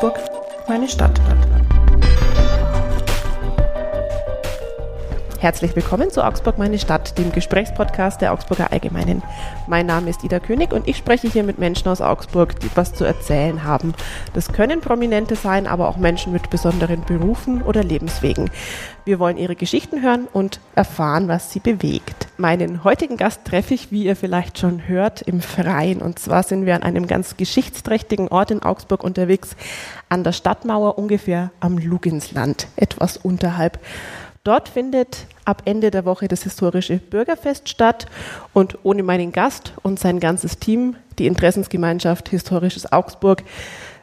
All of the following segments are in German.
Augsburg, meine Stadt. Herzlich willkommen zu Augsburg, meine Stadt, dem Gesprächspodcast der Augsburger Allgemeinen. Mein Name ist Ida König und ich spreche hier mit Menschen aus Augsburg, die was zu erzählen haben. Das können Prominente sein, aber auch Menschen mit besonderen Berufen oder Lebenswegen. Wir wollen ihre Geschichten hören und erfahren, was sie bewegt. Meinen heutigen Gast treffe ich, wie ihr vielleicht schon hört, im Freien. Und zwar sind wir an einem ganz geschichtsträchtigen Ort in Augsburg unterwegs, an der Stadtmauer ungefähr am Luginsland, etwas unterhalb. Dort findet ab Ende der Woche das historische Bürgerfest statt und ohne meinen Gast und sein ganzes Team, die Interessensgemeinschaft Historisches Augsburg,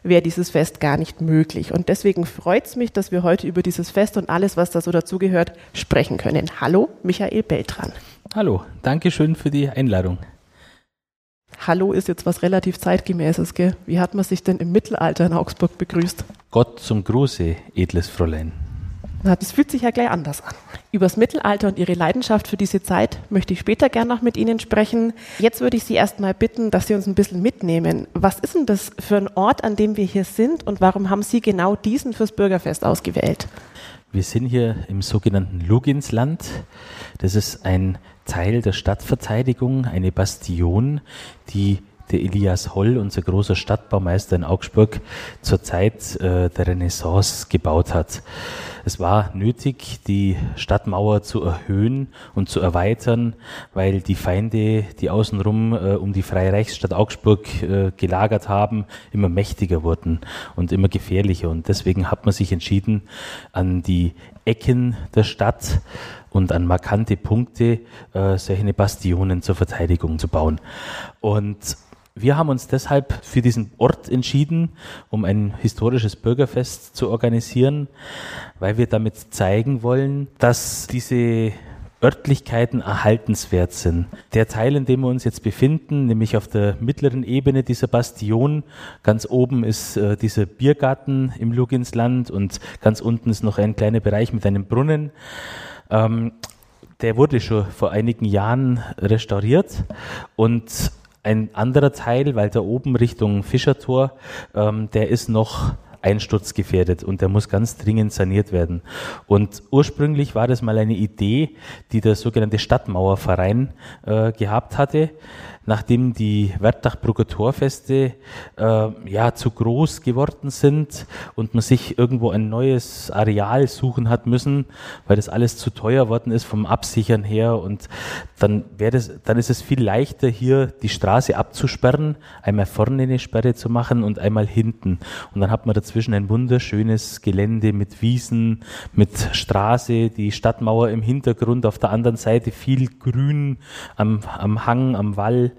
wäre dieses Fest gar nicht möglich. Und deswegen freut es mich, dass wir heute über dieses Fest und alles, was da so dazugehört, sprechen können. Hallo, Michael Beltran. Hallo, danke schön für die Einladung. Hallo ist jetzt was relativ zeitgemäßes, gell? Wie hat man sich denn im Mittelalter in Augsburg begrüßt? Gott zum Gruße, edles Fräulein. Das fühlt sich ja gleich anders an. Über das Mittelalter und Ihre Leidenschaft für diese Zeit möchte ich später gerne noch mit Ihnen sprechen. Jetzt würde ich Sie erstmal bitten, dass Sie uns ein bisschen mitnehmen. Was ist denn das für ein Ort, an dem wir hier sind und warum haben Sie genau diesen fürs Bürgerfest ausgewählt? Wir sind hier im sogenannten Luginsland. Das ist ein Teil der Stadtverteidigung, eine Bastion, die der Elias Holl, unser großer Stadtbaumeister in Augsburg, zur Zeit äh, der Renaissance gebaut hat. Es war nötig, die Stadtmauer zu erhöhen und zu erweitern, weil die Feinde, die außenrum äh, um die Freie Reichsstadt Augsburg äh, gelagert haben, immer mächtiger wurden und immer gefährlicher. Und deswegen hat man sich entschieden, an die Ecken der Stadt und an markante Punkte äh, solche Bastionen zur Verteidigung zu bauen. Und wir haben uns deshalb für diesen Ort entschieden, um ein historisches Bürgerfest zu organisieren, weil wir damit zeigen wollen, dass diese Örtlichkeiten erhaltenswert sind. Der Teil, in dem wir uns jetzt befinden, nämlich auf der mittleren Ebene dieser Bastion, ganz oben ist äh, dieser Biergarten im Luginsland und ganz unten ist noch ein kleiner Bereich mit einem Brunnen. Ähm, der wurde schon vor einigen Jahren restauriert und ein anderer Teil, weil da oben Richtung Fischertor, ähm, der ist noch einsturzgefährdet und der muss ganz dringend saniert werden. Und ursprünglich war das mal eine Idee, die der sogenannte Stadtmauerverein äh, gehabt hatte nachdem die Wertachbrugger Torfeste äh, ja zu groß geworden sind und man sich irgendwo ein neues Areal suchen hat müssen, weil das alles zu teuer worden ist vom Absichern her und dann wäre das, dann ist es viel leichter hier die Straße abzusperren, einmal vorne eine Sperre zu machen und einmal hinten. Und dann hat man dazwischen ein wunderschönes Gelände mit Wiesen, mit Straße, die Stadtmauer im Hintergrund, auf der anderen Seite viel Grün am, am Hang, am Wall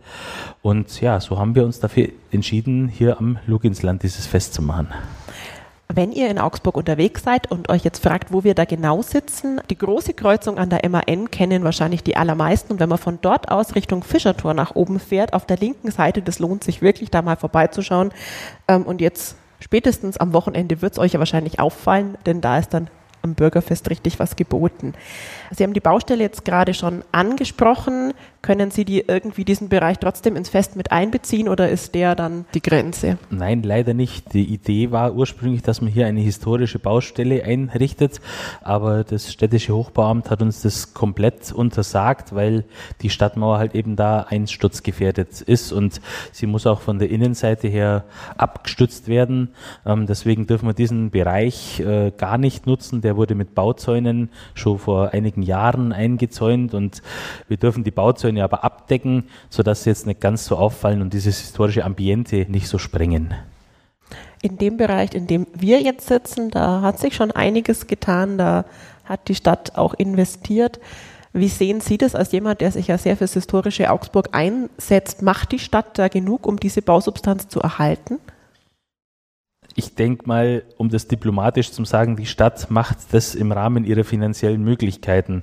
und ja, so haben wir uns dafür entschieden, hier am Luginsland dieses Fest zu machen. Wenn ihr in Augsburg unterwegs seid und euch jetzt fragt, wo wir da genau sitzen, die große Kreuzung an der MAN kennen wahrscheinlich die allermeisten. Und wenn man von dort aus Richtung Fischertor nach oben fährt, auf der linken Seite, das lohnt sich wirklich, da mal vorbeizuschauen. Ähm, und jetzt spätestens am Wochenende wird es euch ja wahrscheinlich auffallen, denn da ist dann am Bürgerfest richtig was geboten. Sie haben die Baustelle jetzt gerade schon angesprochen. Können Sie die irgendwie diesen Bereich trotzdem ins Fest mit einbeziehen oder ist der dann die Grenze? Nein, leider nicht. Die Idee war ursprünglich, dass man hier eine historische Baustelle einrichtet, aber das städtische Hochbauamt hat uns das komplett untersagt, weil die Stadtmauer halt eben da einsturzgefährdet ist und sie muss auch von der Innenseite her abgestützt werden. Ähm, deswegen dürfen wir diesen Bereich äh, gar nicht nutzen. Der wurde mit Bauzäunen schon vor einigen einigen Jahren eingezäunt und wir dürfen die Bauzäune aber abdecken, sodass sie jetzt nicht ganz so auffallen und dieses historische Ambiente nicht so sprengen. In dem Bereich, in dem wir jetzt sitzen, da hat sich schon einiges getan, da hat die Stadt auch investiert. Wie sehen Sie das als jemand, der sich ja sehr fürs historische Augsburg einsetzt? Macht die Stadt da genug, um diese Bausubstanz zu erhalten? Ich denke mal, um das diplomatisch zu sagen, die Stadt macht das im Rahmen ihrer finanziellen Möglichkeiten,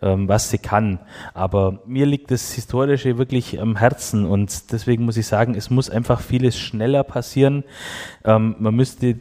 ähm, was sie kann. Aber mir liegt das Historische wirklich am Herzen und deswegen muss ich sagen, es muss einfach vieles schneller passieren. Ähm, man müsste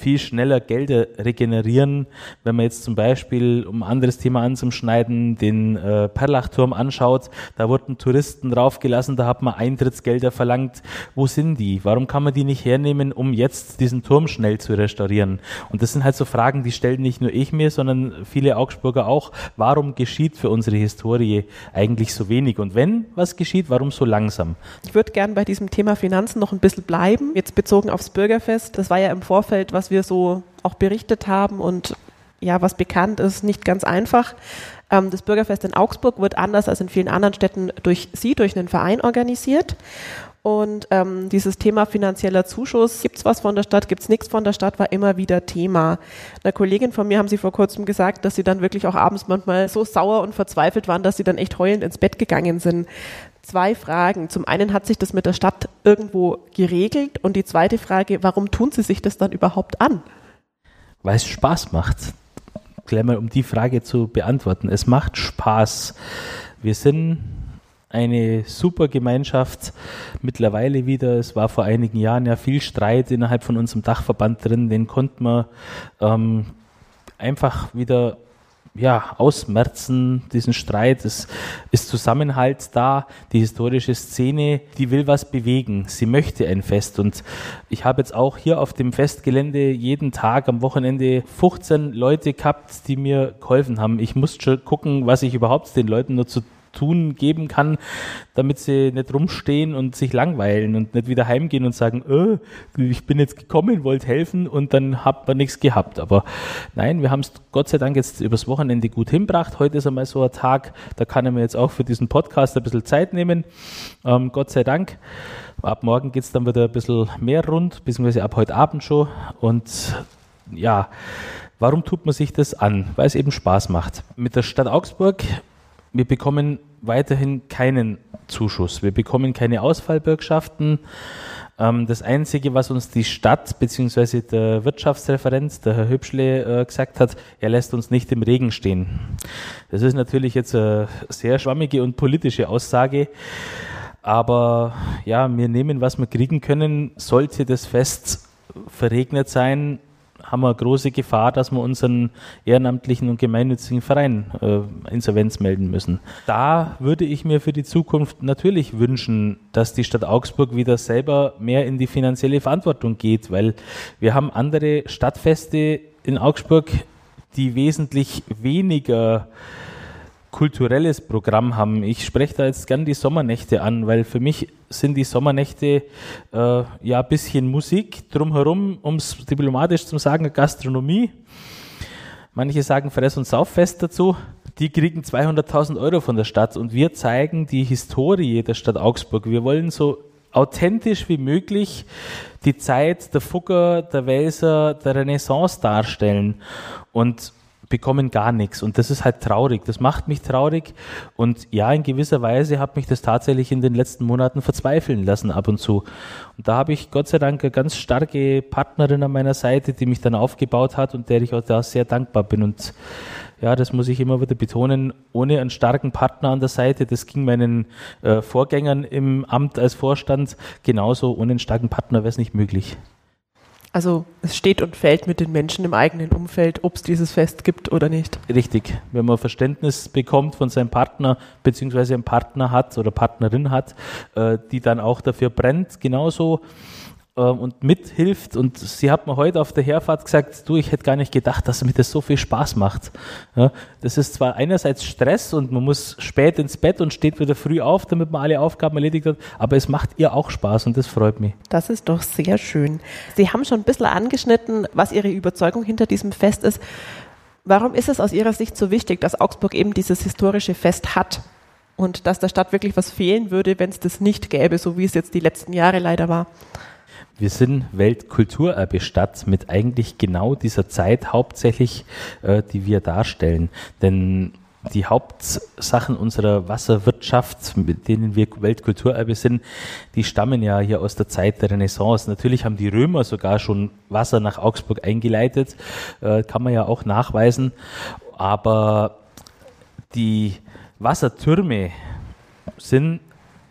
viel schneller Gelder regenerieren. Wenn man jetzt zum Beispiel, um ein anderes Thema anzuschneiden, den äh, Perlachturm anschaut, da wurden Touristen draufgelassen, da hat man Eintrittsgelder verlangt. Wo sind die? Warum kann man die nicht hernehmen, um jetzt diesen Turm schnell zu restaurieren? Und das sind halt so Fragen, die stellen nicht nur ich mir, sondern viele Augsburger auch. Warum geschieht für unsere Historie eigentlich so wenig? Und wenn was geschieht, warum so langsam? Ich würde gern bei diesem Thema Finanzen noch ein bisschen bleiben, jetzt bezogen aufs Bürgerfest. Das war ja im Vorfeld, was wir so auch berichtet haben und ja, was bekannt ist, nicht ganz einfach. Ähm, das Bürgerfest in Augsburg wird anders als in vielen anderen Städten durch Sie, durch einen Verein organisiert. Und ähm, dieses Thema finanzieller Zuschuss, gibt es was von der Stadt, gibt es nichts von der Stadt, war immer wieder Thema. Einer Kollegin von mir haben sie vor kurzem gesagt, dass sie dann wirklich auch abends manchmal so sauer und verzweifelt waren, dass sie dann echt heulend ins Bett gegangen sind. Zwei Fragen. Zum einen hat sich das mit der Stadt irgendwo geregelt und die zweite Frage, warum tun sie sich das dann überhaupt an? Weil es Spaß macht. Gleich mal um die Frage zu beantworten. Es macht Spaß. Wir sind eine super Gemeinschaft mittlerweile wieder. Es war vor einigen Jahren ja viel Streit innerhalb von unserem Dachverband drin, den konnten wir ähm, einfach wieder ja, ausmerzen, diesen Streit. Es ist Zusammenhalt da. Die historische Szene, die will was bewegen. Sie möchte ein Fest. Und ich habe jetzt auch hier auf dem Festgelände jeden Tag am Wochenende 15 Leute gehabt, die mir geholfen haben. Ich musste schon gucken, was ich überhaupt den Leuten nur zu tun geben kann, damit sie nicht rumstehen und sich langweilen und nicht wieder heimgehen und sagen, öh, ich bin jetzt gekommen, wollte helfen und dann hat man nichts gehabt. Aber nein, wir haben es Gott sei Dank jetzt übers Wochenende gut hinbracht. Heute ist einmal so ein Tag, da kann ich mir jetzt auch für diesen Podcast ein bisschen Zeit nehmen. Ähm, Gott sei Dank. Ab morgen geht es dann wieder ein bisschen mehr rund, beziehungsweise ab heute Abend schon. Und ja, Warum tut man sich das an? Weil es eben Spaß macht. Mit der Stadt Augsburg wir bekommen weiterhin keinen Zuschuss. Wir bekommen keine Ausfallbürgschaften. Ähm, das Einzige, was uns die Stadt bzw. der Wirtschaftsreferent, der Herr Hübschle, äh, gesagt hat, er lässt uns nicht im Regen stehen. Das ist natürlich jetzt eine sehr schwammige und politische Aussage. Aber ja, wir nehmen, was wir kriegen können. Sollte das Fest verregnet sein, haben wir große Gefahr, dass wir unseren ehrenamtlichen und gemeinnützigen Verein äh, Insolvenz melden müssen. Da würde ich mir für die Zukunft natürlich wünschen, dass die Stadt Augsburg wieder selber mehr in die finanzielle Verantwortung geht, weil wir haben andere Stadtfeste in Augsburg, die wesentlich weniger kulturelles Programm haben. Ich spreche da jetzt gern die Sommernächte an, weil für mich sind die Sommernächte äh, ja ein bisschen Musik drumherum, um es diplomatisch zu sagen, Gastronomie. Manche sagen Fress- und Sauffest dazu. Die kriegen 200.000 Euro von der Stadt und wir zeigen die Historie der Stadt Augsburg. Wir wollen so authentisch wie möglich die Zeit der Fugger, der Welser, der Renaissance darstellen. Und bekommen gar nichts. Und das ist halt traurig. Das macht mich traurig. Und ja, in gewisser Weise hat mich das tatsächlich in den letzten Monaten verzweifeln lassen ab und zu. Und da habe ich Gott sei Dank eine ganz starke Partnerin an meiner Seite, die mich dann aufgebaut hat und der ich auch da sehr dankbar bin. Und ja, das muss ich immer wieder betonen, ohne einen starken Partner an der Seite, das ging meinen äh, Vorgängern im Amt als Vorstand genauso, ohne einen starken Partner wäre es nicht möglich. Also es steht und fällt mit den Menschen im eigenen Umfeld, ob es dieses Fest gibt oder nicht. Richtig. Wenn man Verständnis bekommt von seinem Partner, beziehungsweise einen Partner hat oder Partnerin hat, äh, die dann auch dafür brennt, genauso und mithilft. Und sie hat mir heute auf der Herfahrt gesagt, du, ich hätte gar nicht gedacht, dass mir das so viel Spaß macht. Ja, das ist zwar einerseits Stress und man muss spät ins Bett und steht wieder früh auf, damit man alle Aufgaben erledigt hat, aber es macht ihr auch Spaß und das freut mich. Das ist doch sehr schön. Sie haben schon ein bisschen angeschnitten, was Ihre Überzeugung hinter diesem Fest ist. Warum ist es aus Ihrer Sicht so wichtig, dass Augsburg eben dieses historische Fest hat? Und dass der Stadt wirklich was fehlen würde, wenn es das nicht gäbe, so wie es jetzt die letzten Jahre leider war? Wir sind Weltkulturerbestadt mit eigentlich genau dieser Zeit hauptsächlich, äh, die wir darstellen. Denn die Hauptsachen unserer Wasserwirtschaft, mit denen wir Weltkulturerbe sind, die stammen ja hier aus der Zeit der Renaissance. Natürlich haben die Römer sogar schon Wasser nach Augsburg eingeleitet, äh, kann man ja auch nachweisen. Aber die Wassertürme sind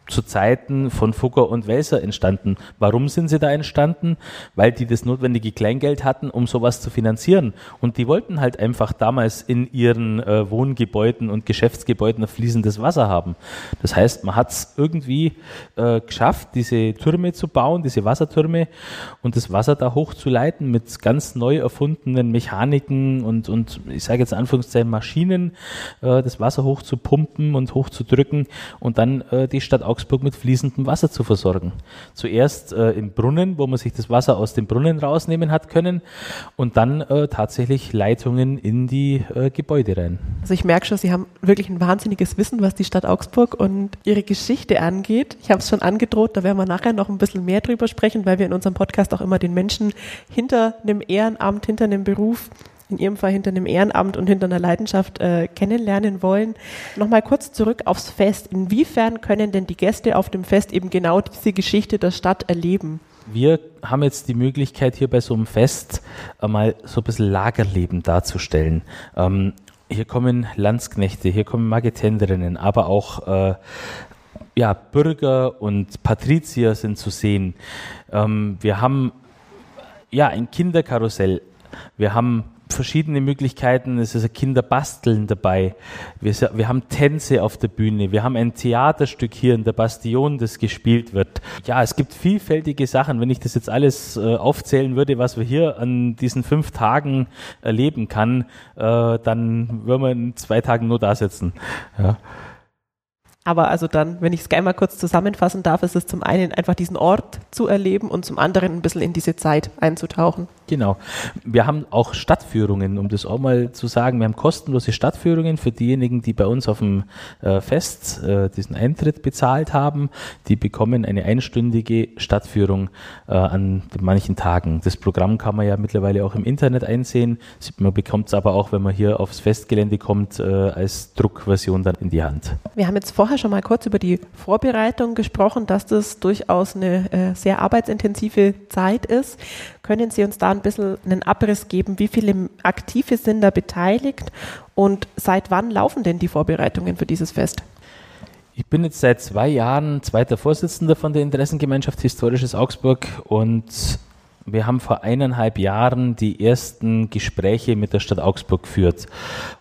zu Zeiten von Fugger und Welser entstanden. Warum sind sie da entstanden? Weil die das notwendige Kleingeld hatten, um sowas zu finanzieren. Und die wollten halt einfach damals in ihren äh, Wohngebäuden und Geschäftsgebäuden fließendes Wasser haben. Das heißt, man hat es irgendwie äh, geschafft, diese Türme zu bauen, diese Wassertürme und das Wasser da hochzuleiten mit ganz neu erfundenen Mechaniken und, und ich sage jetzt Anführungszeichen Maschinen, äh, das Wasser hochzupumpen und hochzudrücken und dann äh, die Stadt Augsburg mit fließendem Wasser zu versorgen. Zuerst äh, im Brunnen, wo man sich das Wasser aus dem Brunnen rausnehmen hat können und dann äh, tatsächlich Leitungen in die äh, Gebäude rein. Also ich merke schon, Sie haben wirklich ein wahnsinniges Wissen, was die Stadt Augsburg und ihre Geschichte angeht. Ich habe es schon angedroht, da werden wir nachher noch ein bisschen mehr drüber sprechen, weil wir in unserem Podcast auch immer den Menschen hinter einem Ehrenamt, hinter einem Beruf in Ihrem Fall hinter einem Ehrenamt und hinter einer Leidenschaft äh, kennenlernen wollen. Nochmal kurz zurück aufs Fest. Inwiefern können denn die Gäste auf dem Fest eben genau diese Geschichte der Stadt erleben? Wir haben jetzt die Möglichkeit, hier bei so einem Fest einmal so ein bisschen Lagerleben darzustellen. Ähm, hier kommen Landsknechte, hier kommen Magentenderinnen, aber auch äh, ja, Bürger und Patrizier sind zu sehen. Ähm, wir haben ja ein Kinderkarussell. Wir haben verschiedene Möglichkeiten. Es ist Kinderbasteln dabei. Wir, wir, haben Tänze auf der Bühne. Wir haben ein Theaterstück hier in der Bastion, das gespielt wird. Ja, es gibt vielfältige Sachen. Wenn ich das jetzt alles äh, aufzählen würde, was wir hier an diesen fünf Tagen erleben kann, äh, dann würden wir in zwei Tagen nur da sitzen. Ja. Aber also dann, wenn ich es gerne mal kurz zusammenfassen darf, ist es zum einen einfach diesen Ort zu erleben und zum anderen ein bisschen in diese Zeit einzutauchen. Genau. Wir haben auch Stadtführungen, um das auch mal zu sagen. Wir haben kostenlose Stadtführungen für diejenigen, die bei uns auf dem äh, Fest äh, diesen Eintritt bezahlt haben. Die bekommen eine einstündige Stadtführung äh, an manchen Tagen. Das Programm kann man ja mittlerweile auch im Internet einsehen. Man bekommt es aber auch, wenn man hier aufs Festgelände kommt, als Druckversion dann in die Hand. Wir haben jetzt vorher schon mal kurz über die Vorbereitung gesprochen, dass das durchaus eine äh, sehr arbeitsintensive Zeit ist. Können Sie uns da ein bisschen einen Abriss geben? Wie viele Aktive sind da beteiligt und seit wann laufen denn die Vorbereitungen für dieses Fest? Ich bin jetzt seit zwei Jahren zweiter Vorsitzender von der Interessengemeinschaft Historisches Augsburg und wir haben vor eineinhalb Jahren die ersten Gespräche mit der Stadt Augsburg geführt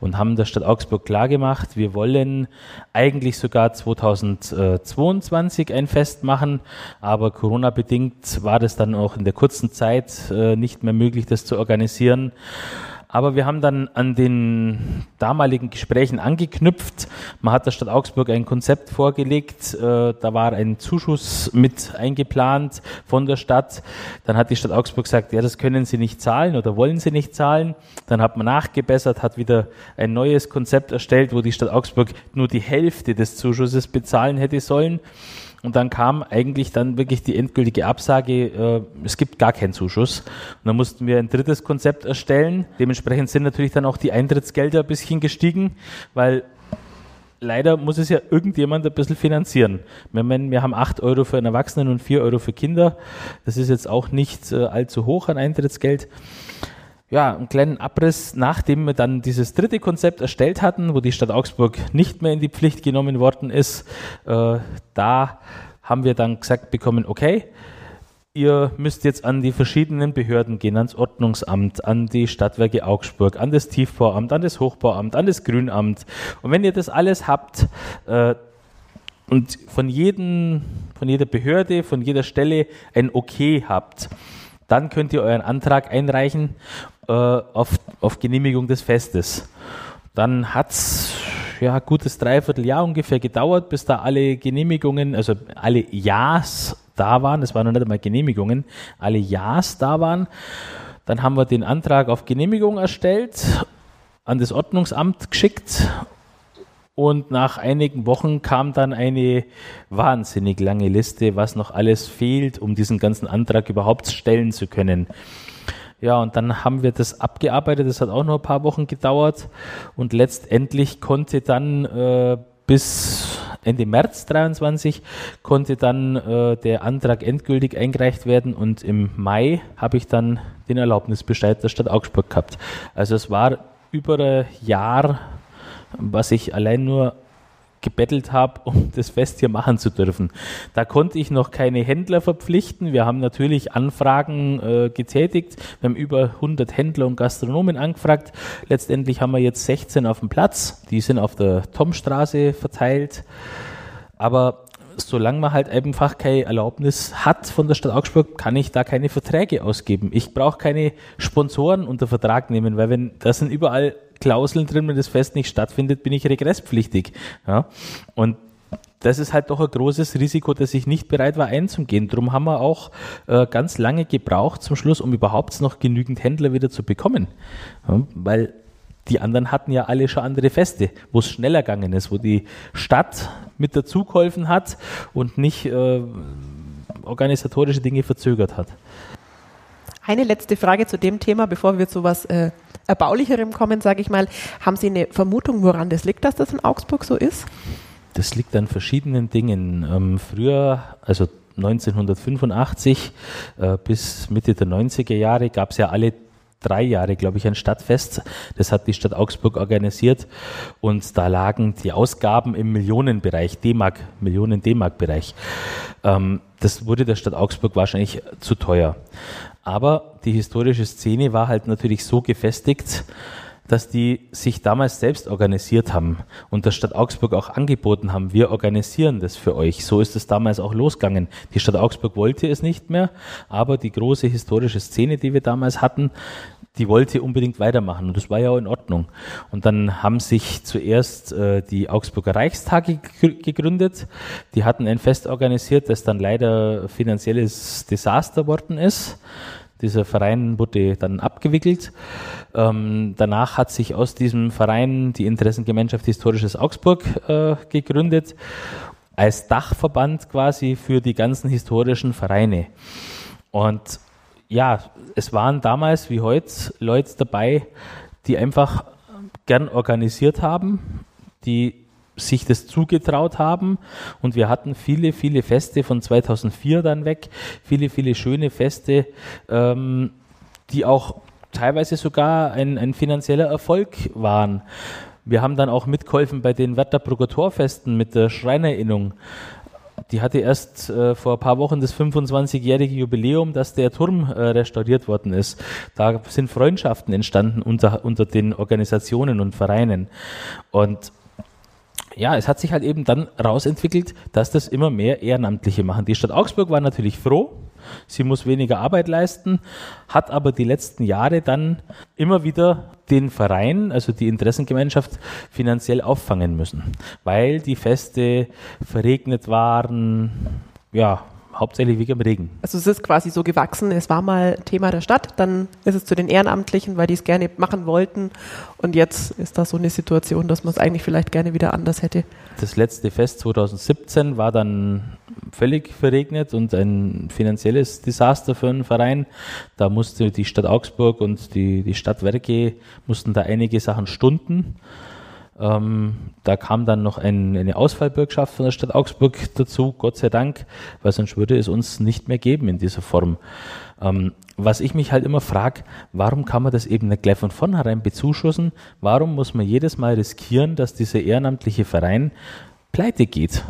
und haben der Stadt Augsburg klargemacht, wir wollen eigentlich sogar 2022 ein Fest machen, aber Corona-bedingt war das dann auch in der kurzen Zeit äh, nicht mehr möglich, das zu organisieren. Aber wir haben dann an den damaligen Gesprächen angeknüpft. Man hat der Stadt Augsburg ein Konzept vorgelegt. Äh, da war ein Zuschuss mit eingeplant von der Stadt. Dann hat die Stadt Augsburg gesagt, ja, das können Sie nicht zahlen oder wollen Sie nicht zahlen. Dann hat man nachgebessert, hat wieder ein neues Konzept erstellt, wo die Stadt Augsburg nur die Hälfte des Zuschusses bezahlen hätte sollen. Und dann kam eigentlich dann wirklich die endgültige Absage, äh, es gibt gar keinen Zuschuss. Und dann mussten wir ein drittes Konzept erstellen. Dementsprechend sind natürlich dann auch die Eintrittsgelder ein bisschen gestiegen, weil leider muss es ja irgendjemand ein bisschen finanzieren. Wir, wir haben 8 Euro für einen Erwachsenen und 4 Euro für Kinder. Das ist jetzt auch nicht äh, allzu hoch an Eintrittsgeld ja, einen kleinen Abriss, nachdem wir dann dieses dritte Konzept erstellt hatten, wo die Stadt Augsburg nicht mehr in die Pflicht genommen worden ist. Äh, da haben wir dann gesagt bekommen, okay, ihr müsst jetzt an die verschiedenen Behörden gehen, ans Ordnungsamt, an die Stadtwerke Augsburg, an das Tiefbauamt, an das Hochbauamt, an das Grünamt. Und wenn ihr das alles habt, äh, und von, jedem, von jeder Behörde, von jeder Stelle ein Okay habt, dann könnt ihr euren Antrag einreichen äh, auf, auf Genehmigung des Festes. Dann hat es ja, gutes Dreivierteljahr ungefähr gedauert, bis da alle Genehmigungen, also alle Ja's da waren. Das waren noch nicht einmal Genehmigungen, alle Ja's da waren. Dann haben wir den Antrag auf Genehmigung erstellt, an das Ordnungsamt geschickt und nach einigen Wochen kam dann eine wahnsinnig lange Liste, was noch alles fehlt, um diesen ganzen Antrag überhaupt stellen zu können. Ja, und dann haben wir das abgearbeitet. Das hat auch noch ein paar Wochen gedauert. Und letztendlich konnte dann äh, bis Ende März 23 konnte dann äh, der Antrag endgültig eingereicht werden und im Mai habe ich dann den Erlaubnisbescheid der Stadt Augsburg gehabt. Also es war über ein Jahr was ich allein nur gebettelt habe, um das Fest hier machen zu dürfen. Da konnte ich noch keine Händler verpflichten. Wir haben natürlich Anfragen äh, getätigt. Wir haben über 100 Händler und Gastronomen angefragt. Letztendlich haben wir jetzt 16 auf dem Platz. Die sind auf der Tomstraße verteilt. Aber solange man halt einfach keine Erlaubnis hat von der Stadt Augsburg, kann ich da keine Verträge ausgeben. Ich brauche keine Sponsoren unter Vertrag nehmen, weil wenn da sind überall Klauseln drin, wenn das Fest nicht stattfindet, bin ich regresspflichtig. Ja? Und das ist halt doch ein großes Risiko, das ich nicht bereit war einzugehen. Darum haben wir auch äh, ganz lange gebraucht zum Schluss, um überhaupt noch genügend Händler wieder zu bekommen. Ja, weil die anderen hatten ja alle schon andere Feste, wo es schneller gegangen ist, wo die Stadt mit dazu geholfen hat und nicht äh, organisatorische Dinge verzögert hat. Eine letzte Frage zu dem Thema, bevor wir zu was äh, Erbaulicherem kommen, sage ich mal. Haben Sie eine Vermutung, woran das liegt, dass das in Augsburg so ist? Das liegt an verschiedenen Dingen. Ähm, früher, also 1985 äh, bis Mitte der 90er Jahre gab es ja alle drei Jahre, glaube ich, ein Stadtfest. Das hat die Stadt Augsburg organisiert und da lagen die Ausgaben im Millionenbereich, D-Mark, Millionen D-Mark-Bereich. Ähm, das wurde der Stadt Augsburg wahrscheinlich zu teuer. Aber die historische Szene war halt natürlich so gefestigt, dass die sich damals selbst organisiert haben und der Stadt Augsburg auch angeboten haben, wir organisieren das für euch. So ist es damals auch losgegangen. Die Stadt Augsburg wollte es nicht mehr, aber die große historische Szene, die wir damals hatten, die wollte unbedingt weitermachen und das war ja auch in Ordnung. Und dann haben sich zuerst äh, die Augsburger Reichstage gegründet. Die hatten ein Fest organisiert, das dann leider finanzielles Desaster worden ist. Dieser Verein wurde dann abgewickelt. Ähm, danach hat sich aus diesem Verein die Interessengemeinschaft Historisches Augsburg äh, gegründet, als Dachverband quasi für die ganzen historischen Vereine. Und ja, es waren damals wie heute Leute dabei, die einfach gern organisiert haben, die sich das zugetraut haben. Und wir hatten viele, viele Feste von 2004 dann weg, viele, viele schöne Feste, ähm, die auch teilweise sogar ein, ein finanzieller Erfolg waren. Wir haben dann auch mitgeholfen bei den Werder Progatorfesten mit der Schreinerinnung. Die hatte erst äh, vor ein paar Wochen das 25-jährige Jubiläum, dass der Turm äh, restauriert worden ist. Da sind Freundschaften entstanden unter, unter den Organisationen und Vereinen. Und ja, es hat sich halt eben dann rausentwickelt, dass das immer mehr Ehrenamtliche machen. Die Stadt Augsburg war natürlich froh, sie muss weniger Arbeit leisten, hat aber die letzten Jahre dann immer wieder den Verein, also die Interessengemeinschaft, finanziell auffangen müssen, weil die Feste verregnet waren, ja, hauptsächlich wegen dem Regen. Also es ist quasi so gewachsen, es war mal Thema der Stadt, dann ist es zu den Ehrenamtlichen, weil die es gerne machen wollten und jetzt ist da so eine Situation, dass man es eigentlich vielleicht gerne wieder anders hätte. Das letzte Fest 2017 war dann völlig verregnet und ein finanzielles Desaster für einen Verein. Da musste die Stadt Augsburg und die, die Stadtwerke mussten da einige Sachen stunden. Ähm, da kam dann noch ein, eine Ausfallbürgschaft von der Stadt Augsburg dazu, Gott sei Dank, weil sonst würde es uns nicht mehr geben in dieser Form. Ähm, was ich mich halt immer frage, warum kann man das eben nicht gleich von vornherein bezuschussen? Warum muss man jedes Mal riskieren, dass dieser ehrenamtliche Verein pleite geht?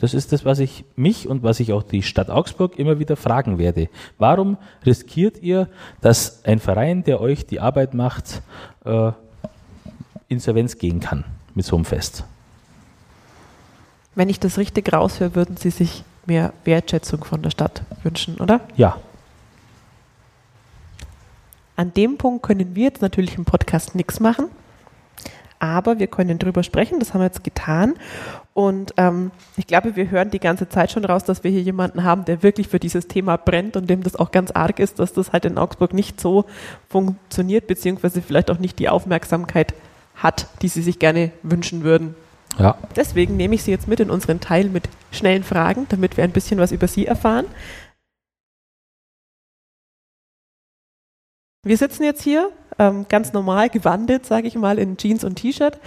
Das ist das, was ich mich und was ich auch die Stadt Augsburg immer wieder fragen werde. Warum riskiert ihr, dass ein Verein, der euch die Arbeit macht, äh, Insolvenz gehen kann mit so einem Fest. Wenn ich das richtig raushöre, würden Sie sich mehr Wertschätzung von der Stadt wünschen, oder? Ja. An dem Punkt können wir jetzt natürlich im Podcast nichts machen aber wir können drüber sprechen. Das haben wir jetzt getan. Und ähm, ich glaube, wir hören die ganze Zeit schon raus, dass wir hier jemanden haben, der wirklich für dieses Thema brennt und dem das auch ganz arg ist, dass das halt in Augsburg nicht so funktioniert, beziehungsweise vielleicht auch nicht die Aufmerksamkeit hat, die sie sich gerne wünschen würden. Ja. Deswegen nehme ich Sie jetzt mit in unseren Teil mit schnellen Fragen, damit wir ein bisschen was über Sie erfahren. Wir sitzen jetzt hier ähm, ganz normal gewandelt, sage ich mal, in Jeans und T-Shirt.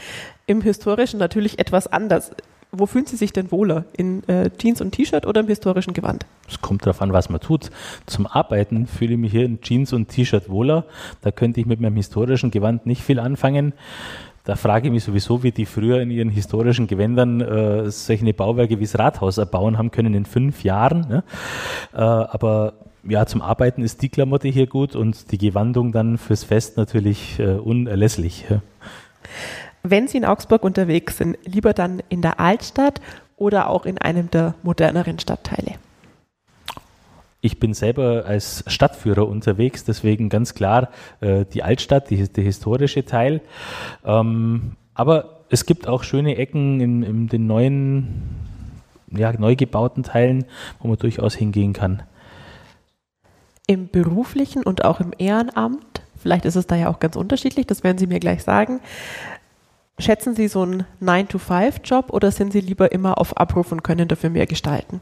Im Historischen natürlich etwas anders. Wo fühlen Sie sich denn wohler? In äh, Jeans und T-Shirt oder im historischen Gewand? Es kommt darauf an, was man tut. Zum Arbeiten fühle ich mich hier in Jeans und T-Shirt wohler. Da könnte ich mit meinem historischen Gewand nicht viel anfangen. da frage ich mich sowieso, wie die früher in ihren historischen Gewändern äh, solche Bauwerke wie das Rathaus erbauen haben können in fünf Jahren. Ne? Äh, aber ja, zum Arbeiten ist die Klamotte hier gut und die Gewandung dann fürs Fest natürlich äh, unerlässlich. Ja. Wenn Sie in Augsburg unterwegs sind, lieber dann in der Altstadt oder auch in einem der moderneren Stadtteile? Ich bin selber als Stadtführer unterwegs, deswegen ganz klar äh, die Altstadt, die, der historische Teil. Ähm, aber es gibt auch schöne Ecken in, in den neuen, ja, neu gebauten Teilen, wo man durchaus hingehen kann. Im beruflichen und auch im Ehrenamt, vielleicht ist es da ja auch ganz unterschiedlich, das werden Sie mir gleich sagen. Schätzen Sie so einen 9-to-5-Job oder sind Sie lieber immer auf Abruf und können dafür mehr gestalten?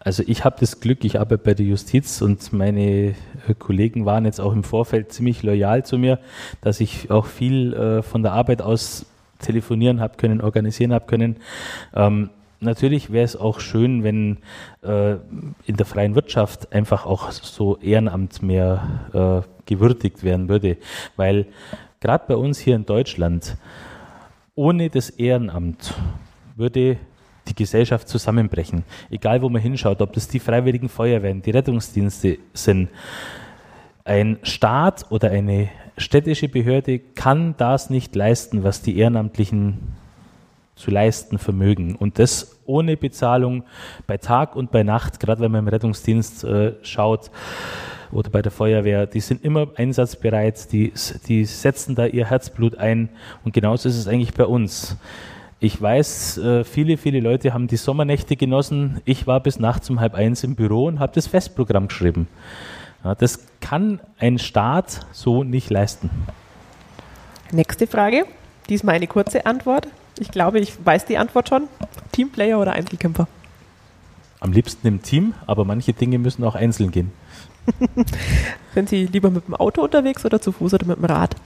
Also ich habe das Glück, ich arbeite bei der Justiz und meine äh, Kollegen waren jetzt auch im Vorfeld ziemlich loyal zu mir, dass ich auch viel äh, von der Arbeit aus telefonieren habe können, organisieren habe können. Ähm, natürlich wäre es auch schön, wenn äh, in der freien Wirtschaft einfach auch so Ehrenamt mehr äh, gewürdigt werden würde, weil gerade bei uns hier in Deutschland ohne das Ehrenamt würde die Gesellschaft zusammenbrechen. Egal, wo man hinschaut, ob das die freiwilligen Feuerwehren, die Rettungsdienste sind. Ein Staat oder eine städtische Behörde kann das nicht leisten, was die Ehrenamtlichen zu leisten vermögen. Und das ohne Bezahlung bei Tag und bei Nacht, gerade wenn man im Rettungsdienst äh, schaut oder bei der Feuerwehr, die sind immer einsatzbereit, die, die setzen da ihr Herzblut ein. Und genauso ist es eigentlich bei uns. Ich weiß, äh, viele, viele Leute haben die Sommernächte genossen. Ich war bis nachts um halb eins im Büro und habe das Festprogramm geschrieben. Ja, das kann ein Staat so nicht leisten. Nächste Frage. Diesmal eine kurze Antwort. Ich glaube, ich weiß die Antwort schon. Teamplayer oder Einzelkämpfer? Am liebsten im Team, aber manche Dinge müssen auch einzeln gehen. Sind Sie lieber mit dem Auto unterwegs oder zu Fuß oder mit dem Rad?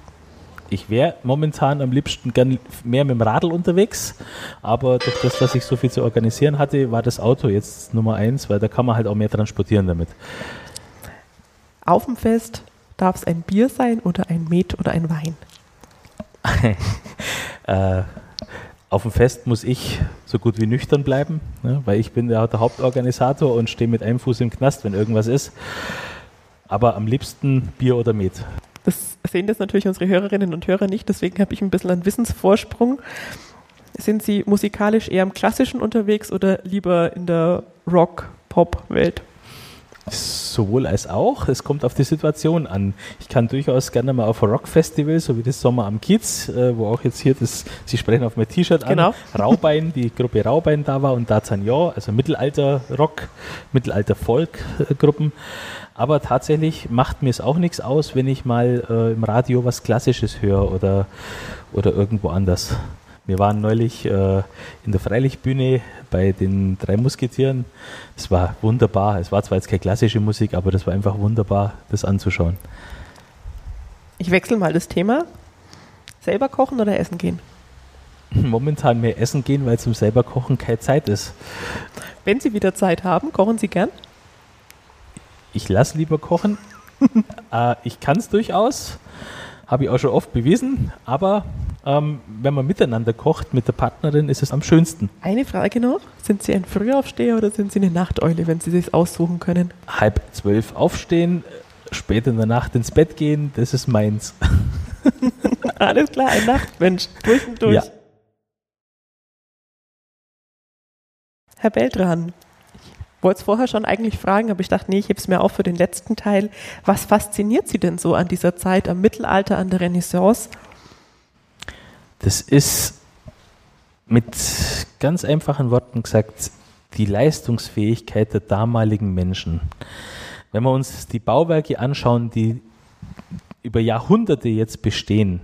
ich wäre momentan am liebsten gern mehr mit dem Radl unterwegs, aber durch das, dass ich so viel zu organisieren hatte, war das Auto jetzt Nummer eins, weil da kann man halt auch mehr transportieren damit. Auf dem Fest darf es ein Bier sein oder ein Met oder ein Wein? äh, auf dem Fest muss ich so gut wie nüchtern bleiben, ne, weil ich bin der, der Hauptorganisator und stehe mit einem Fuß im Knast, wenn irgendwas ist. Aber am liebsten Bier oder Met. Das sehen das natürlich unsere Hörerinnen und Hörer nicht, deswegen habe ich ein bisschen einen Wissensvorsprung. Sind Sie musikalisch eher im Klassischen unterwegs oder lieber in der Rock-Pop-Welt? Sowohl als auch. Es kommt auf die Situation an. Ich kann durchaus gerne mal auf ein Rockfestival, so wie das Sommer am Kiez, äh, wo auch jetzt hier das, Sie sprechen auf mein T-Shirt an, genau. Raubein, die Gruppe Raubein da war und D'Artagnan, also Mittelalter-Rock, Mittelalter-Folk-Gruppen. Aber tatsächlich macht mir es auch nichts aus, wenn ich mal äh, im Radio was Klassisches höre oder, oder irgendwo anders. Wir waren neulich äh, in der Freilichtbühne bei den drei Musketieren. Es war wunderbar. Es war zwar jetzt keine klassische Musik, aber das war einfach wunderbar, das anzuschauen. Ich wechsle mal das Thema. Selber kochen oder essen gehen? Momentan mehr essen gehen, weil zum selber kochen keine Zeit ist. Wenn Sie wieder Zeit haben, kochen Sie gern? ich lasse lieber kochen. äh, ich kann es durchaus, habe ich auch schon oft bewiesen, aber ähm, wenn man miteinander kocht mit der Partnerin, ist es am schönsten. Eine Frage noch: Sind Sie ein Frühaufsteher oder sind Sie eine Nachteule, wenn Sie sich aussuchen können? Halb zwölf aufstehen, spät in der Nacht ins Bett gehen, das ist meins. Alles klar, ein Nachtmensch, durch und durch. Ja. Herr Beltran, wollte es vorher schon eigentlich fragen, aber ich dachte, nee, ich hebe es mir auf für den letzten Teil. Was fasziniert Sie denn so an dieser Zeit, am Mittelalter, an der Renaissance? Das ist mit ganz einfachen Worten gesagt die Leistungsfähigkeit der damaligen Menschen. Wenn wir uns die Bauwerke anschauen, die über Jahrhunderte jetzt bestehen,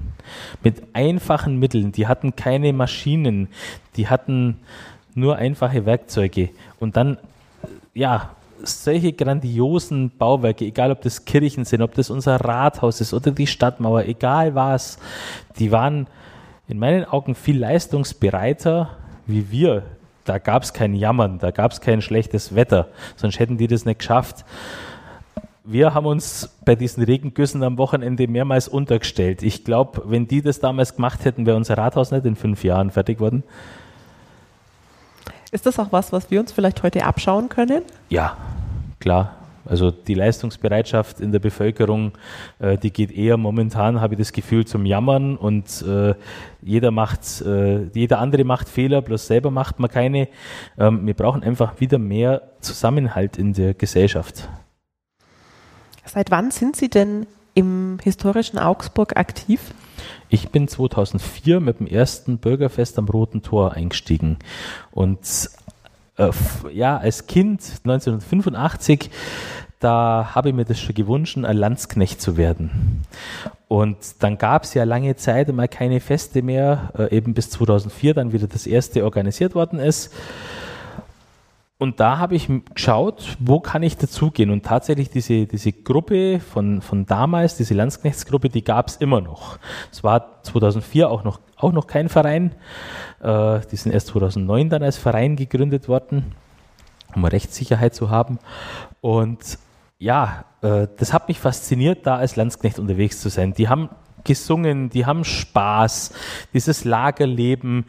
mit einfachen Mitteln, die hatten keine Maschinen, die hatten nur einfache Werkzeuge und dann ja, solche grandiosen Bauwerke, egal ob das Kirchen sind, ob das unser Rathaus ist oder die Stadtmauer, egal was, die waren in meinen Augen viel leistungsbereiter wie wir. Da gab es kein Jammern, da gab es kein schlechtes Wetter, sonst hätten die das nicht geschafft. wir haben uns bei diesen Regengüssen am Wochenende mehrmals untergestellt. Ich glaube, wenn die das damals gemacht hätten, wäre unser Rathaus nicht in fünf Jahren fertig worden. Ist das auch was, was wir uns vielleicht heute abschauen können? Ja, klar. Also die Leistungsbereitschaft in der Bevölkerung, äh, die geht eher momentan, habe ich das Gefühl, zum Jammern und äh, jeder macht, äh, jeder andere macht Fehler, bloß selber macht man keine. Ähm, wir brauchen einfach wieder mehr Zusammenhalt in der Gesellschaft. Seit wann sind Sie denn im historischen Augsburg aktiv? Ich bin 2004 mit dem ersten Bürgerfest am Roten Tor eingestiegen und äh, ja, als Kind 1985, da habe ich mir das schon gewünscht, ein Landsknecht zu werden. Und dann gab es ja lange Zeit mal keine Feste mehr, äh, eben bis 2004 dann wieder das erste organisiert worden ist. Und da habe ich geschaut, wo kann ich dazugehen? Und tatsächlich diese, diese Gruppe von, von damals, diese Landsknechtsgruppe, die gab es immer noch. Es war 2004 auch noch, auch noch kein Verein. Äh, die sind erst 2009 dann als Verein gegründet worden, um Rechtssicherheit zu haben. Und ja, äh, das hat mich fasziniert, da als Landsknecht unterwegs zu sein. Die haben gesungen, die haben Spaß, dieses Lagerleben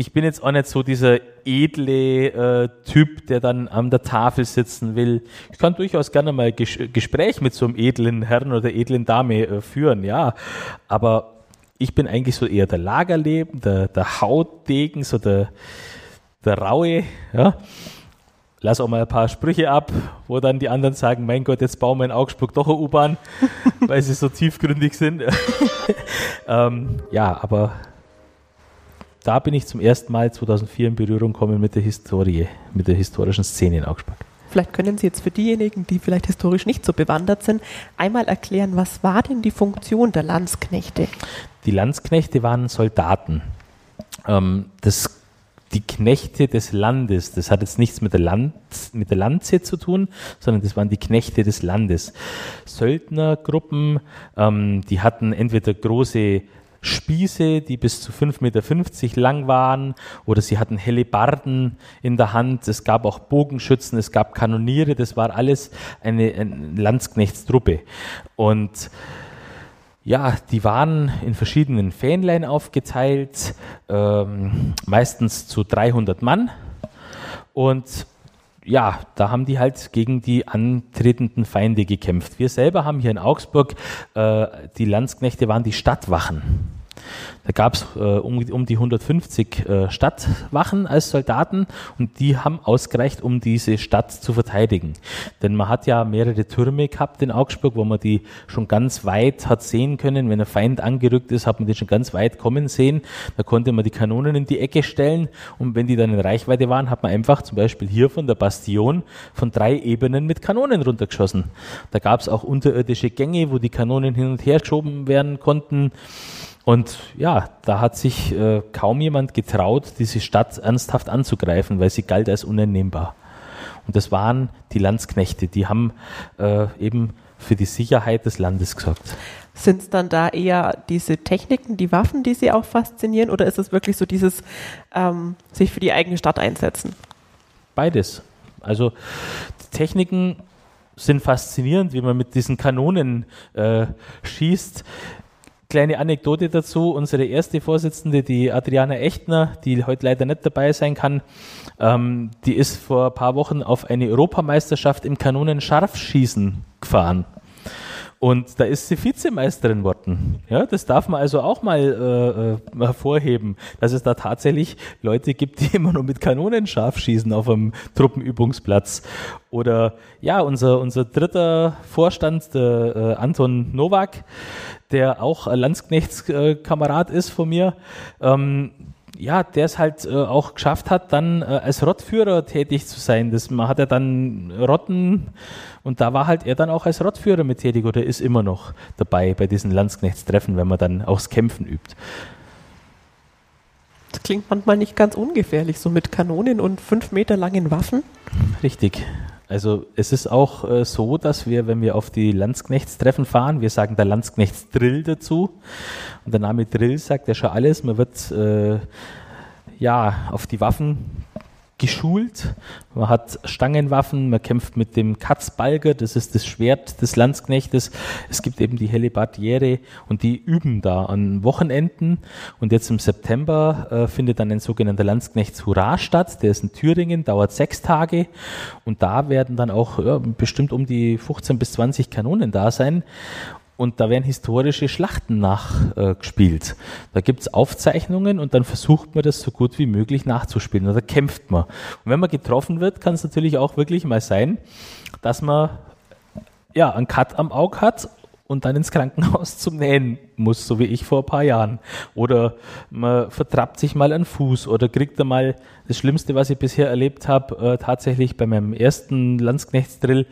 ich bin jetzt auch nicht so dieser edle äh, Typ, der dann an der Tafel sitzen will. Ich kann durchaus gerne mal Ges Gespräch mit so einem edlen Herrn oder edlen Dame äh, führen, ja. Aber ich bin eigentlich so eher der Lagerleben, der, der Hautdegen, so der, der Raue, ja. Lass auch mal ein paar Sprüche ab, wo dann die anderen sagen, mein Gott, jetzt bauen wir in Augsburg doch eine U-Bahn, weil sie so tiefgründig sind. ähm, ja, aber da bin ich zum ersten Mal 2004 in Berührung gekommen mit der Historie, mit der historischen Szene in Augsburg. Vielleicht können Sie jetzt für diejenigen, die vielleicht historisch nicht so bewandert sind, einmal erklären, was war denn die Funktion der Landsknechte? Die Landsknechte waren Soldaten. Ähm, das, die Knechte des Landes, das hat jetzt nichts mit der, Land, mit der Landse zu tun, sondern das waren die Knechte des Landes. Söldnergruppen, ähm, die hatten entweder große Spieße, die bis zu 5,50 Meter lang waren, oder sie hatten Hellebarden in der Hand. Es gab auch Bogenschützen, es gab Kanoniere, das war alles eine, eine Landsknechtstruppe. Und ja, die waren in verschiedenen Fähnlein aufgeteilt, ähm, meistens zu 300 Mann. Und ja, da haben die halt gegen die antretenden Feinde gekämpft. Wir selber haben hier in Augsburg, äh, die Landsknechte waren die Stadtwachen. Da gab es äh, um, um, die 150 äh, Stadtwachen als Soldaten und die haben ausgereicht, um diese Stadt zu verteidigen. Denn man hat ja mehrere Türme gehabt in Augsburg, wo man die schon ganz weit hat sehen können. Wenn ein Feind angerückt ist, hat man die schon ganz weit kommen sehen. Da konnte man die Kanonen in die Ecke stellen und wenn die dann in Reichweite waren, hat man einfach zum Beispiel hier von der Bastion von drei Ebenen mit Kanonen runtergeschossen. Da gab es auch unterirdische Gänge, wo die Kanonen hin und her geschoben werden konnten. Und ja, da hat sich äh, kaum jemand getraut, diese Stadt ernsthaft anzugreifen, weil sie galt als uneinnehmbar. Und das waren die Landsknechte, die haben äh, eben für die Sicherheit des Landes gesorgt. Sind es dann da eher diese Techniken, die Waffen, die Sie auch faszinieren, oder ist es wirklich so dieses ähm, sich für die eigene Stadt einsetzen? Beides. Also die Techniken sind faszinierend, wie man mit diesen Kanonen äh, schießt. Kleine Anekdote dazu, unsere erste Vorsitzende, die Adriana Echtner, die heute leider nicht dabei sein kann, ähm, die ist vor ein paar Wochen auf eine Europameisterschaft im Kanonenscharfschießen gefahren. Und da ist sie Vizemeisterin worden. Ja, das darf man also auch mal äh, äh, hervorheben, dass es da tatsächlich Leute gibt, die immer nur mit Kanonen scharf schießen auf einem Truppenübungsplatz. Oder ja, unser, unser dritter Vorstand, der äh, Anton Nowak, der auch Landsknechtskamerad ist von mir, ähm, ja, der es halt äh, auch geschafft hat, dann äh, als Rottführer tätig zu sein. Das, man hat ja dann Rotten und da war halt er dann auch als Rottführer mit tätig oder ist immer noch dabei bei diesen Landsknechtstreffen, wenn man dann auch das Kämpfen übt. Das klingt manchmal nicht ganz ungefährlich, so mit Kanonen und fünf Meter langen Waffen. Richtig. Also es ist auch äh, so, dass wir, wenn wir auf die Landsknechtstreffen fahren, wir sagen der Landsknechtsdrill dazu. Und der Name Drill sagt ja schon alles. Man wird äh, ja auf die Waffen geschult. Man hat Stangenwaffen, man kämpft mit dem Katzbalger, das ist das Schwert des Landsknechtes. Es gibt eben die Hellebardiere und die üben da an Wochenenden. Und jetzt im September äh, findet dann ein sogenannter Landsknechts-Hurra statt. Der ist in Thüringen, dauert sechs Tage. Und da werden dann auch ja, bestimmt um die 15 bis 20 Kanonen da sein und da werden historische Schlachten nachgespielt. Äh, da gibt's Aufzeichnungen und dann versucht man das so gut wie möglich nachzuspielen. Und da kämpft man. Und wenn man getroffen wird, kann es natürlich auch wirklich mal sein, dass man ja, einen Cut am Auge hat und dann ins Krankenhaus zum Nähen muss, so wie ich vor ein paar Jahren. Oder man vertrappt sich mal einen Fuß oder kriegt einmal das Schlimmste, was ich bisher erlebt habe, äh, tatsächlich bei meinem ersten Landsknechtsdrill,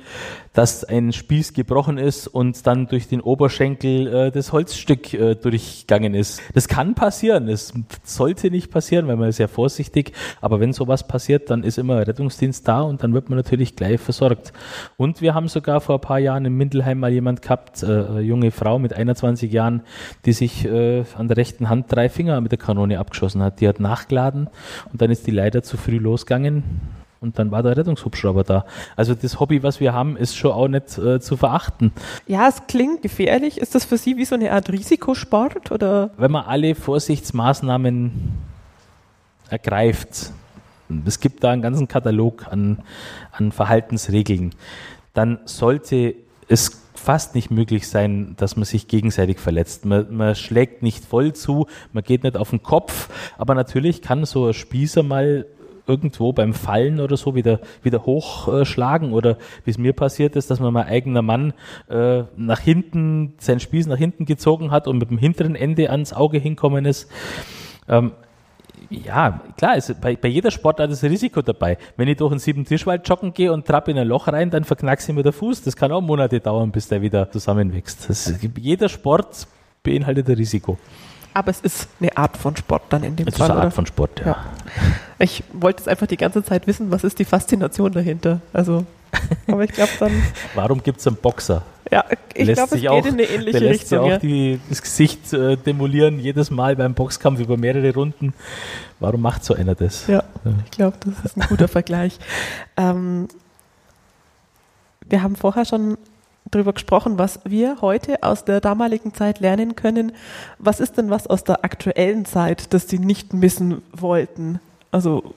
dass ein Spieß gebrochen ist und dann durch den Oberschenkel äh, das Holzstück äh, durchgegangen ist. Das kann passieren, es sollte nicht passieren, weil man ist ja vorsichtig, aber wenn sowas passiert, dann ist immer Rettungsdienst da und dann wird man natürlich gleich versorgt. Und wir haben sogar vor ein paar Jahren in Mindelheim mal jemand gehabt, äh, junge Frau mit 21 Jahren, die sich äh, an der rechten Hand drei Finger mit der Kanone abgeschossen hat. Die hat nachgeladen und dann ist die leider zu früh losgegangen und dann war der Rettungshubschrauber da. Also das Hobby, was wir haben, ist schon auch nicht äh, zu verachten. Ja, es klingt gefährlich. Ist das für Sie wie so eine Art Risikosport oder? Wenn man alle Vorsichtsmaßnahmen ergreift, es gibt da einen ganzen Katalog an, an Verhaltensregeln, dann sollte es fast nicht möglich sein, dass man sich gegenseitig verletzt. Man, man, schlägt nicht voll zu, man geht nicht auf den Kopf, aber natürlich kann so ein Spießer mal irgendwo beim Fallen oder so wieder, wieder hochschlagen oder wie es mir passiert ist, dass man mein eigener Mann äh, nach hinten, seinen Spieß nach hinten gezogen hat und mit dem hinteren Ende ans Auge hinkommen ist. Ähm, ja, klar, ist, bei, bei jeder Sportart ist ein Risiko dabei. Wenn ich durch einen sieben Tischwald joggen gehe und trappe in ein Loch rein, dann verknackse ich mir der Fuß. Das kann auch Monate dauern, bis der wieder zusammenwächst. Das, jeder Sport beinhaltet ein Risiko. Aber es ist eine Art von Sport dann in dem es Fall. Es ist eine Art oder? von Sport, ja. ja. Ich wollte es einfach die ganze Zeit wissen, was ist die Faszination dahinter? Also, aber ich glaube dann. Warum gibt es einen Boxer? Ja, ich glaube, es geht auch, in eine ähnliche der lässt Richtung. auch die, das Gesicht äh, demolieren, jedes Mal beim Boxkampf über mehrere Runden. Warum macht so einer das? Ja, ja. ich glaube, das ist ein guter Vergleich. Ähm, wir haben vorher schon darüber gesprochen, was wir heute aus der damaligen Zeit lernen können. Was ist denn was aus der aktuellen Zeit, das Sie nicht missen wollten? Also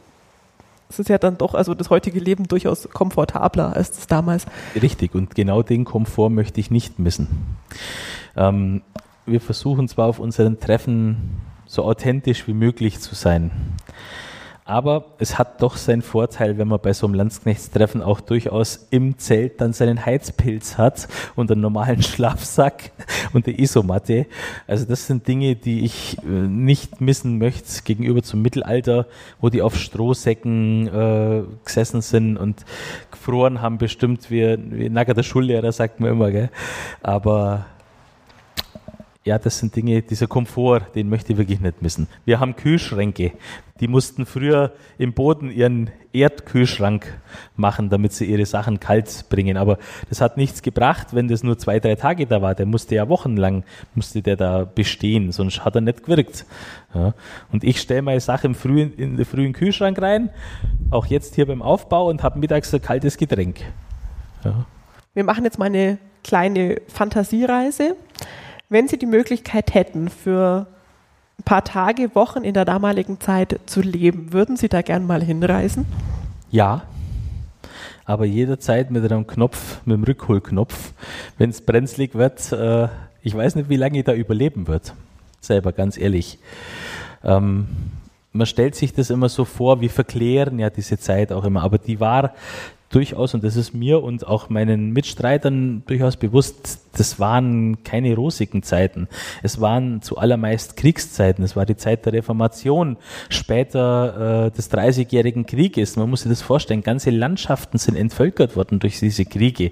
es ist ja dann doch, also das heutige Leben durchaus komfortabler als das damals. Richtig, und genau den Komfort möchte ich nicht missen. Ähm, wir versuchen zwar auf unseren Treffen so authentisch wie möglich zu sein. Aber es hat doch seinen Vorteil, wenn man bei so einem Landsknechtstreffen auch durchaus im Zelt dann seinen Heizpilz hat und einen normalen Schlafsack und eine Isomatte. Also das sind Dinge, die ich äh, nicht missen möchte gegenüber zum Mittelalter, wo die auf Strohsäcken äh, gesessen sind und gefroren haben, bestimmt wie, wie Nacker der Schullehrer, sagt man immer. Gell? Aber ja, das sind Dinge, dieser Komfort, den möchte ich wirklich nicht missen. Wir haben Kühlschränke. Die mussten früher im Boden ihren Erdkühlschrank machen, damit sie ihre Sachen kalt bringen. Aber das hat nichts gebracht, wenn das nur zwei, drei Tage da war. Der musste ja wochenlang, musste der da bestehen, sonst hat er nicht gewirkt. Ja. Und ich stelle meine Sache im frühen, in den frühen Kühlschrank rein, auch jetzt hier beim Aufbau und habe mittags ein kaltes Getränk. Ja. Wir machen jetzt mal eine kleine Fantasiereise. Wenn Sie die Möglichkeit hätten, für ein paar Tage, Wochen in der damaligen Zeit zu leben, würden Sie da gern mal hinreisen? Ja, aber jederzeit mit einem Knopf, mit dem Rückholknopf. Wenn es brenzlig wird, äh, ich weiß nicht, wie lange ich da überleben wird. Selber, ganz ehrlich. Ähm, man stellt sich das immer so vor, wir verklären ja diese Zeit auch immer, aber die war durchaus, und das ist mir und auch meinen Mitstreitern durchaus bewusst, das waren keine rosigen Zeiten. Es waren zu allermeist Kriegszeiten. Es war die Zeit der Reformation, später äh, des Dreißigjährigen Krieges. Man muss sich das vorstellen, ganze Landschaften sind entvölkert worden durch diese Kriege.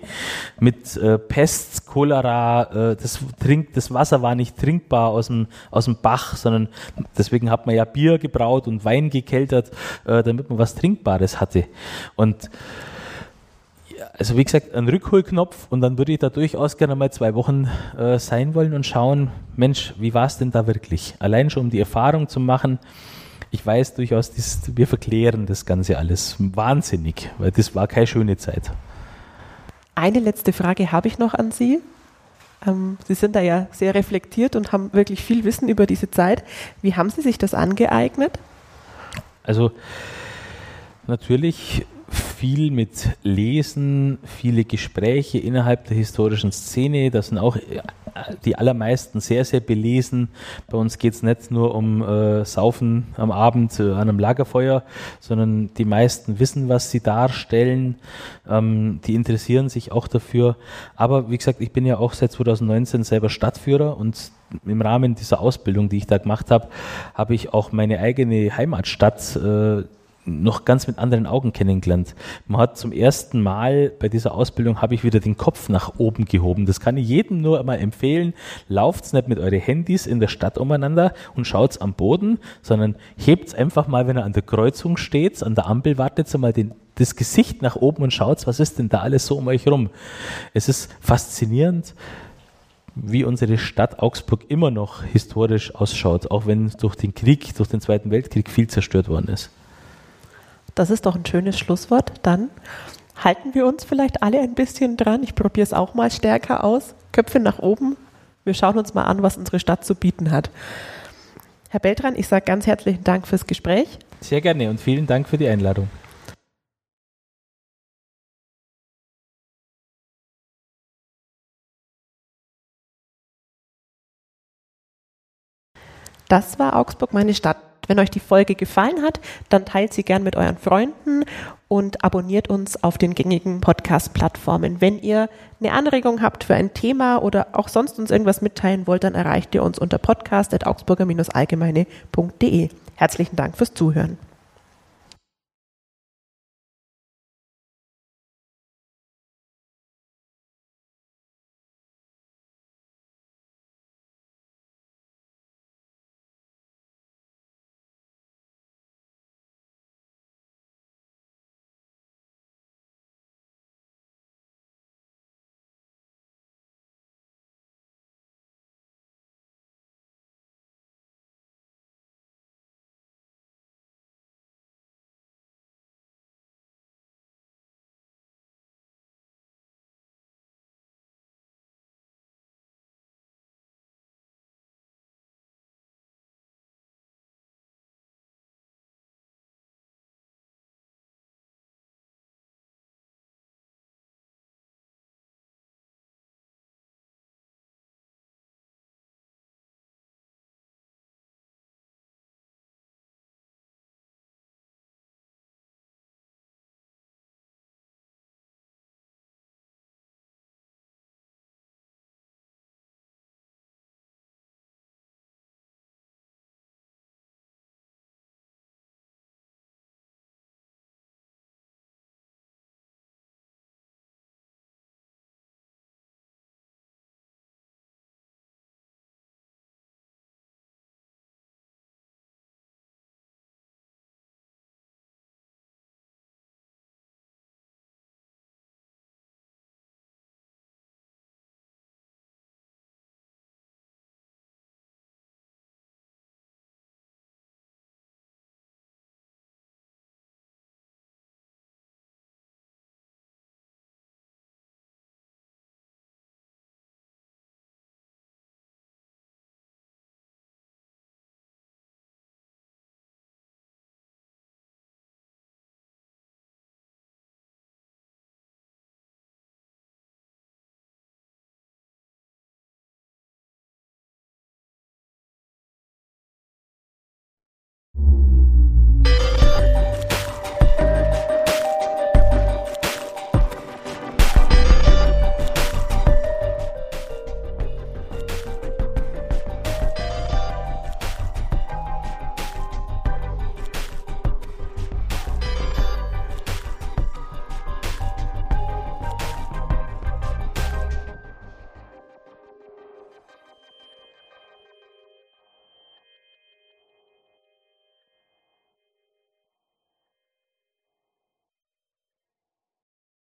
Mit äh, Pest, Cholera, äh, das, Trink, das Wasser war nicht trinkbar aus dem, aus dem Bach, sondern deswegen hat man ja Bier gebraut und Wein gekeltert, äh, damit man was Trinkbares hatte. Und also wie gesagt, ein Rückholknopf und dann würde ich da durchaus gerne mal zwei Wochen äh, sein wollen und schauen, Mensch, wie war es denn da wirklich? Allein schon um die Erfahrung zu machen. ich weiß durchaus, das, wir verklären das Ganze alles wahnsinnig, weil das war keine schöne Zeit. Eine letzte Frage habe ich noch an Sie. Ähm, Sie sind da ja sehr reflektiert und haben wirklich viel Wissen über diese Zeit. Wie haben Sie sich das angeeignet? Also natürlich viel mit Lesen, viele Gespräche innerhalb der historischen Szene. Das sind auch äh, die allermeisten sehr, sehr belesen. Bei uns geht es nicht nur um äh, Saufen am Abend äh, an einem Lagerfeuer, sondern die meisten wissen, was sie darstellen. Ähm, die interessieren sich auch dafür. Aber wie gesagt, ich bin ja auch seit 2019 selber Stadtführer und im Rahmen dieser Ausbildung, die ich da gemacht habe, habe ich auch meine eigene Heimatstadt äh, noch ganz mit anderen Augen kennengelernt. Man hat zum ersten Mal bei dieser Ausbildung habe ich wieder den Kopf nach oben gehoben. Das kann ich jedem nur einmal empfehlen. Lauft's nicht mit euren Handys in der Stadt umeinander und schaut's am Boden, sondern hebt's einfach mal, wenn ihr an der Kreuzung steht, an der Ampel wartet mal den, das Gesicht nach oben und schaut's, was ist denn da alles so um euch rum. Es ist faszinierend, wie unsere Stadt Augsburg immer noch historisch ausschaut, auch wenn durch den Krieg, durch den Zweiten Weltkrieg viel zerstört worden ist. Das ist doch ein schönes Schlusswort. Dann halten wir uns vielleicht alle ein bisschen dran. Ich probiere es auch mal stärker aus. Köpfe nach oben. Wir schauen uns mal an, was unsere Stadt zu bieten hat. Herr Beltran, ich sage ganz herzlichen Dank fürs Gespräch. Sehr gerne und vielen Dank für die Einladung. Das war Augsburg, meine Stadt. Wenn euch die Folge gefallen hat, dann teilt sie gern mit euren Freunden und abonniert uns auf den gängigen Podcast-Plattformen. Wenn ihr eine Anregung habt für ein Thema oder auch sonst uns irgendwas mitteilen wollt, dann erreicht ihr uns unter podcast.augsburger-allgemeine.de. Herzlichen Dank fürs Zuhören.